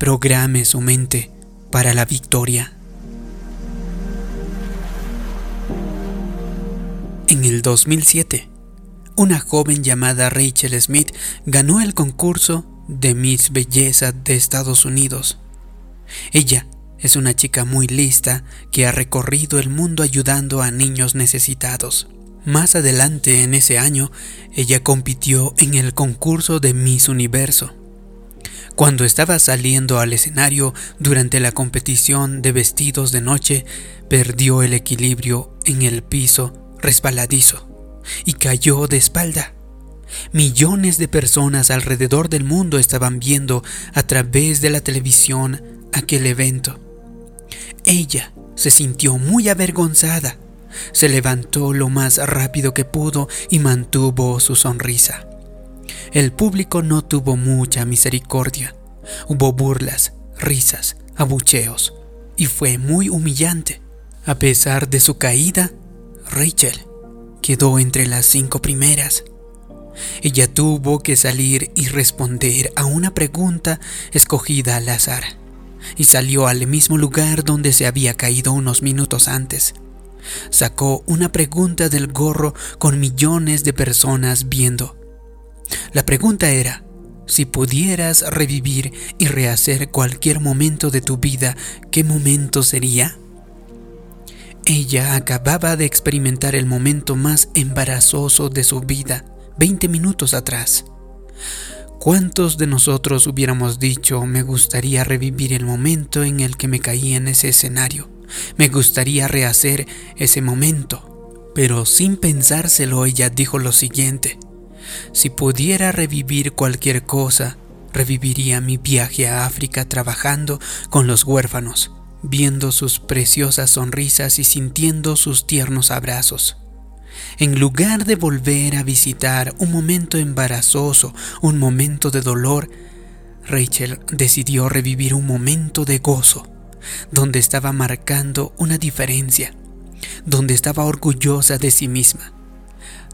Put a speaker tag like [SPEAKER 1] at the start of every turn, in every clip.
[SPEAKER 1] programe su mente para la victoria. En el 2007, una joven llamada Rachel Smith ganó el concurso de Miss Belleza de Estados Unidos. Ella es una chica muy lista que ha recorrido el mundo ayudando a niños necesitados. Más adelante en ese año, ella compitió en el concurso de Miss Universo. Cuando estaba saliendo al escenario durante la competición de vestidos de noche, perdió el equilibrio en el piso resbaladizo y cayó de espalda. Millones de personas alrededor del mundo estaban viendo a través de la televisión aquel evento. Ella se sintió muy avergonzada. Se levantó lo más rápido que pudo y mantuvo su sonrisa. El público no tuvo mucha misericordia. Hubo burlas, risas, abucheos, y fue muy humillante. A pesar de su caída, Rachel quedó entre las cinco primeras. Ella tuvo que salir y responder a una pregunta escogida al azar, y salió al mismo lugar donde se había caído unos minutos antes. Sacó una pregunta del gorro con millones de personas viendo. La pregunta era, si pudieras revivir y rehacer cualquier momento de tu vida, ¿qué momento sería? Ella acababa de experimentar el momento más embarazoso de su vida 20 minutos atrás. ¿Cuántos de nosotros hubiéramos dicho, me gustaría revivir el momento en el que me caí en ese escenario? Me gustaría rehacer ese momento. Pero sin pensárselo ella dijo lo siguiente, si pudiera revivir cualquier cosa, reviviría mi viaje a África trabajando con los huérfanos viendo sus preciosas sonrisas y sintiendo sus tiernos abrazos. En lugar de volver a visitar un momento embarazoso, un momento de dolor, Rachel decidió revivir un momento de gozo, donde estaba marcando una diferencia, donde estaba orgullosa de sí misma.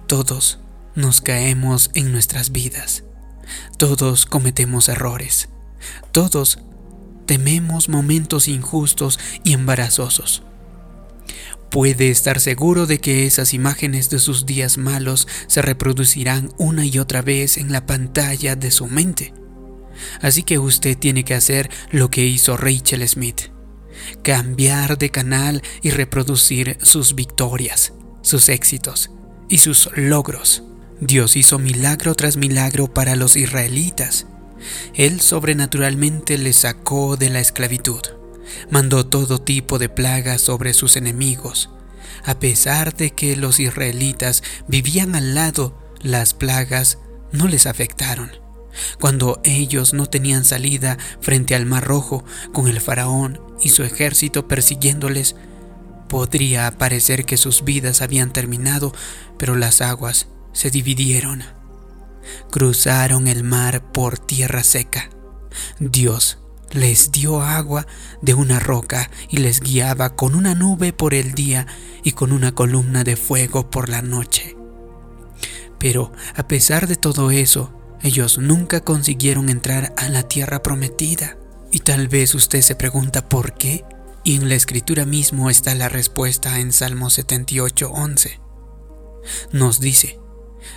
[SPEAKER 1] Todos nos caemos en nuestras vidas, todos cometemos errores, todos tememos momentos injustos y embarazosos. Puede estar seguro de que esas imágenes de sus días malos se reproducirán una y otra vez en la pantalla de su mente. Así que usted tiene que hacer lo que hizo Rachel Smith. Cambiar de canal y reproducir sus victorias, sus éxitos y sus logros. Dios hizo milagro tras milagro para los israelitas él sobrenaturalmente les sacó de la esclavitud, mandó todo tipo de plagas sobre sus enemigos. A pesar de que los israelitas vivían al lado, las plagas no les afectaron. Cuando ellos no tenían salida frente al Mar Rojo, con el faraón y su ejército persiguiéndoles, podría parecer que sus vidas habían terminado, pero las aguas se dividieron cruzaron el mar por tierra seca. Dios les dio agua de una roca y les guiaba con una nube por el día y con una columna de fuego por la noche. Pero a pesar de todo eso, ellos nunca consiguieron entrar a la tierra prometida. Y tal vez usted se pregunta por qué. Y en la escritura mismo está la respuesta en Salmo 78:11. Nos dice,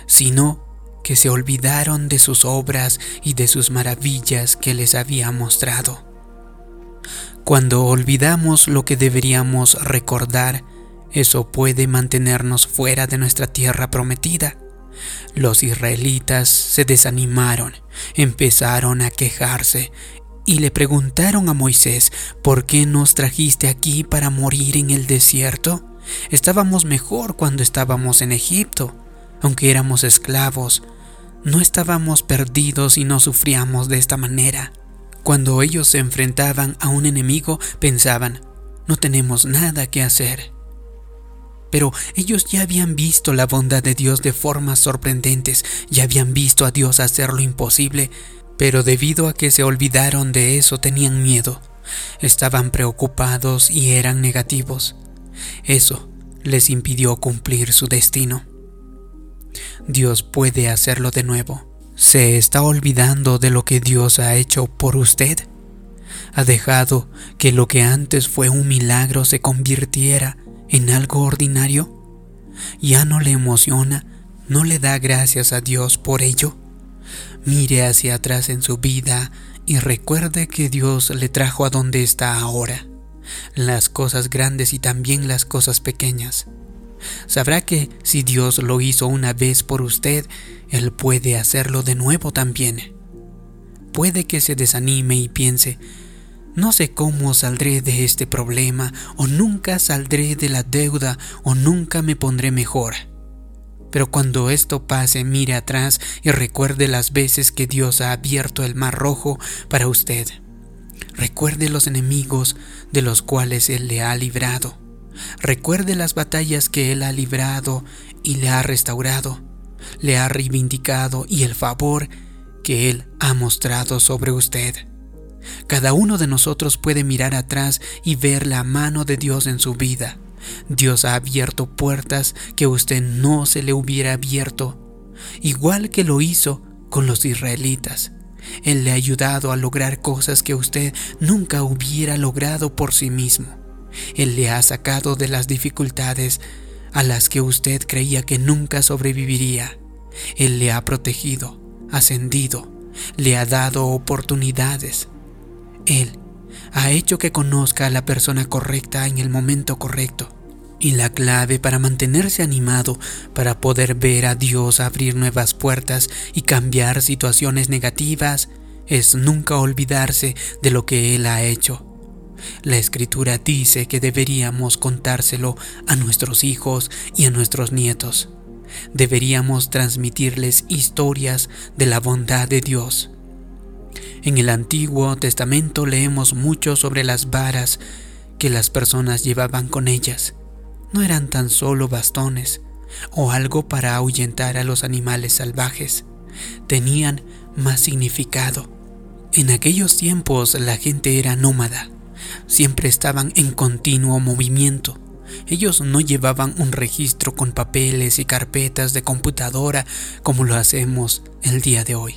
[SPEAKER 1] si no, que se olvidaron de sus obras y de sus maravillas que les había mostrado. Cuando olvidamos lo que deberíamos recordar, eso puede mantenernos fuera de nuestra tierra prometida. Los israelitas se desanimaron, empezaron a quejarse y le preguntaron a Moisés, ¿por qué nos trajiste aquí para morir en el desierto? Estábamos mejor cuando estábamos en Egipto aunque éramos esclavos, no estábamos perdidos y no sufríamos de esta manera. Cuando ellos se enfrentaban a un enemigo, pensaban, no tenemos nada que hacer. Pero ellos ya habían visto la bondad de Dios de formas sorprendentes, ya habían visto a Dios hacer lo imposible, pero debido a que se olvidaron de eso tenían miedo, estaban preocupados y eran negativos. Eso les impidió cumplir su destino. Dios puede hacerlo de nuevo. ¿Se está olvidando de lo que Dios ha hecho por usted? ha dejado que lo que antes fue un milagro se convirtiera en algo ordinario? ¿Ya no le emociona? ¿No le da gracias a Dios por ello? Mire hacia atrás en su vida y recuerde que Dios le trajo a donde está ahora, las cosas grandes y también las cosas pequeñas. Sabrá que si Dios lo hizo una vez por usted, Él puede hacerlo de nuevo también. Puede que se desanime y piense, no sé cómo saldré de este problema, o nunca saldré de la deuda, o nunca me pondré mejor. Pero cuando esto pase, mire atrás y recuerde las veces que Dios ha abierto el mar rojo para usted. Recuerde los enemigos de los cuales Él le ha librado. Recuerde las batallas que Él ha librado y le ha restaurado, le ha reivindicado y el favor que Él ha mostrado sobre usted. Cada uno de nosotros puede mirar atrás y ver la mano de Dios en su vida. Dios ha abierto puertas que usted no se le hubiera abierto, igual que lo hizo con los israelitas. Él le ha ayudado a lograr cosas que usted nunca hubiera logrado por sí mismo. Él le ha sacado de las dificultades a las que usted creía que nunca sobreviviría. Él le ha protegido, ascendido, le ha dado oportunidades. Él ha hecho que conozca a la persona correcta en el momento correcto. Y la clave para mantenerse animado, para poder ver a Dios abrir nuevas puertas y cambiar situaciones negativas, es nunca olvidarse de lo que Él ha hecho. La escritura dice que deberíamos contárselo a nuestros hijos y a nuestros nietos. Deberíamos transmitirles historias de la bondad de Dios en el Antiguo Testamento leemos mucho sobre las varas que las personas llevaban con ellas. No eran tan solo bastones o algo para ahuyentar a los animales salvajes. Tenían más significado. En aquellos tiempos la gente era nómada. Siempre estaban en continuo movimiento. Ellos no llevaban un registro con papeles y carpetas de computadora como lo hacemos el día de hoy.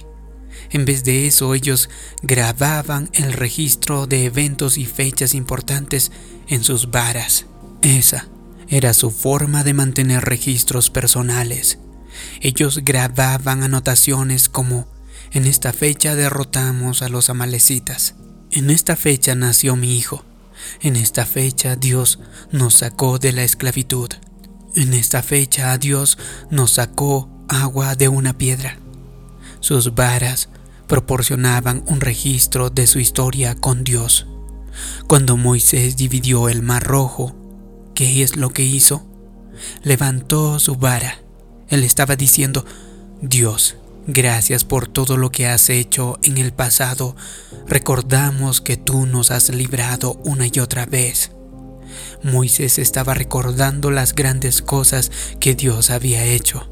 [SPEAKER 1] En vez de eso, ellos grababan el registro de eventos y fechas importantes en sus varas. Esa era su forma de mantener registros personales. Ellos grababan anotaciones como en esta fecha derrotamos a los amalecitas. En esta fecha nació mi hijo. En esta fecha Dios nos sacó de la esclavitud. En esta fecha Dios nos sacó agua de una piedra. Sus varas proporcionaban un registro de su historia con Dios. Cuando Moisés dividió el mar rojo, ¿qué es lo que hizo? Levantó su vara. Él estaba diciendo, Dios, gracias por todo lo que has hecho en el pasado. Recordamos que tú nos has librado una y otra vez. Moisés estaba recordando las grandes cosas que Dios había hecho.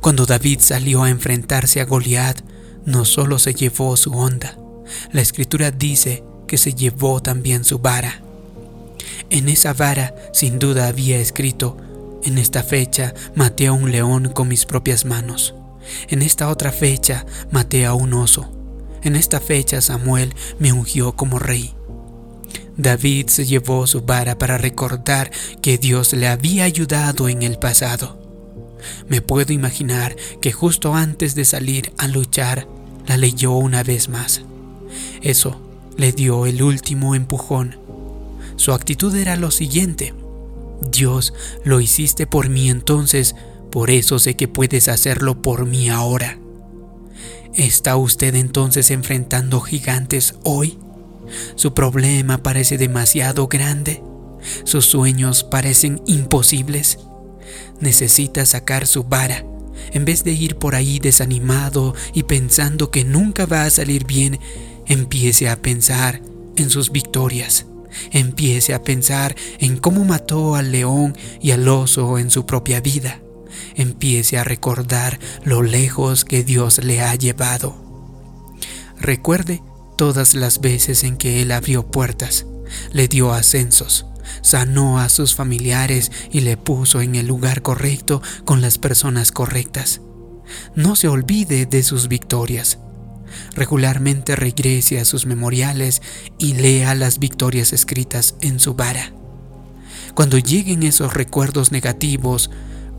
[SPEAKER 1] Cuando David salió a enfrentarse a Goliat, no solo se llevó su onda, la escritura dice que se llevó también su vara. En esa vara sin duda había escrito, en esta fecha maté a un león con mis propias manos. En esta otra fecha maté a un oso. En esta fecha Samuel me ungió como rey. David se llevó su vara para recordar que Dios le había ayudado en el pasado. Me puedo imaginar que justo antes de salir a luchar, la leyó una vez más. Eso le dio el último empujón. Su actitud era lo siguiente. Dios, lo hiciste por mí entonces, por eso sé que puedes hacerlo por mí ahora. ¿Está usted entonces enfrentando gigantes hoy? ¿Su problema parece demasiado grande? ¿Sus sueños parecen imposibles? necesita sacar su vara. En vez de ir por ahí desanimado y pensando que nunca va a salir bien, empiece a pensar en sus victorias. Empiece a pensar en cómo mató al león y al oso en su propia vida. Empiece a recordar lo lejos que Dios le ha llevado. Recuerde todas las veces en que Él abrió puertas, le dio ascensos, sanó a sus familiares y le puso en el lugar correcto con las personas correctas. No se olvide de sus victorias. Regularmente regrese a sus memoriales y lea las victorias escritas en su vara. Cuando lleguen esos recuerdos negativos,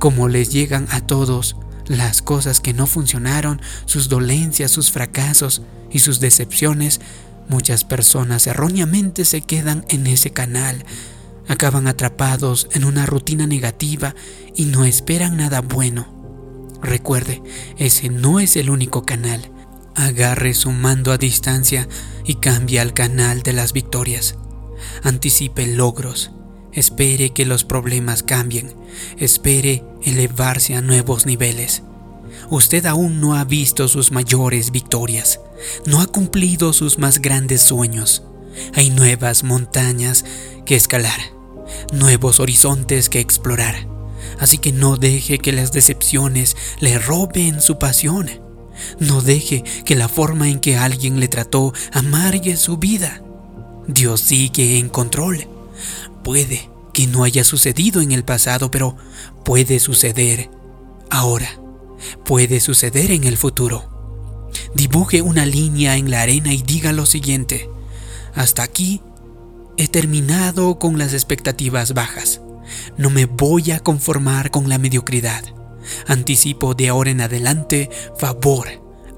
[SPEAKER 1] como les llegan a todos, las cosas que no funcionaron, sus dolencias, sus fracasos y sus decepciones, muchas personas erróneamente se quedan en ese canal, acaban atrapados en una rutina negativa y no esperan nada bueno. Recuerde, ese no es el único canal. Agarre su mando a distancia y cambie al canal de las victorias. Anticipe logros. Espere que los problemas cambien. Espere elevarse a nuevos niveles. Usted aún no ha visto sus mayores victorias. No ha cumplido sus más grandes sueños. Hay nuevas montañas que escalar, nuevos horizontes que explorar. Así que no deje que las decepciones le roben su pasión. No deje que la forma en que alguien le trató amargue su vida. Dios sigue en control. Puede que no haya sucedido en el pasado, pero puede suceder ahora. Puede suceder en el futuro. Dibuje una línea en la arena y diga lo siguiente. Hasta aquí he terminado con las expectativas bajas. No me voy a conformar con la mediocridad. Anticipo de ahora en adelante favor,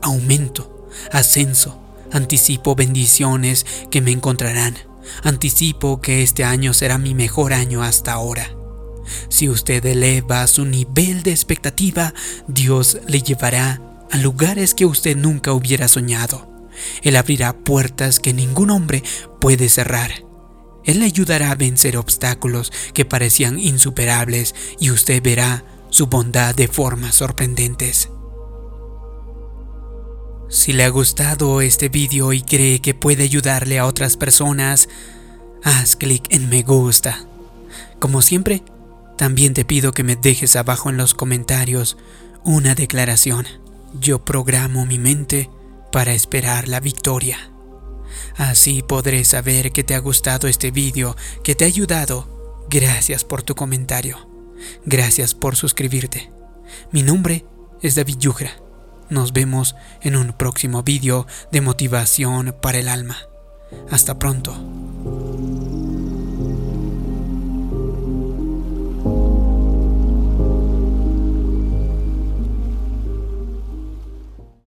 [SPEAKER 1] aumento, ascenso. Anticipo bendiciones que me encontrarán. Anticipo que este año será mi mejor año hasta ahora. Si usted eleva su nivel de expectativa, Dios le llevará a lugares que usted nunca hubiera soñado. Él abrirá puertas que ningún hombre puede cerrar. Él le ayudará a vencer obstáculos que parecían insuperables y usted verá su bondad de formas sorprendentes. Si le ha gustado este vídeo y cree que puede ayudarle a otras personas, haz clic en me gusta. Como siempre, también te pido que me dejes abajo en los comentarios una declaración. Yo programo mi mente para esperar la victoria. Así podré saber que te ha gustado este vídeo, que te ha ayudado. Gracias por tu comentario. Gracias por suscribirte. Mi nombre es David Yugra. Nos vemos en un próximo vídeo de motivación para el alma. Hasta pronto.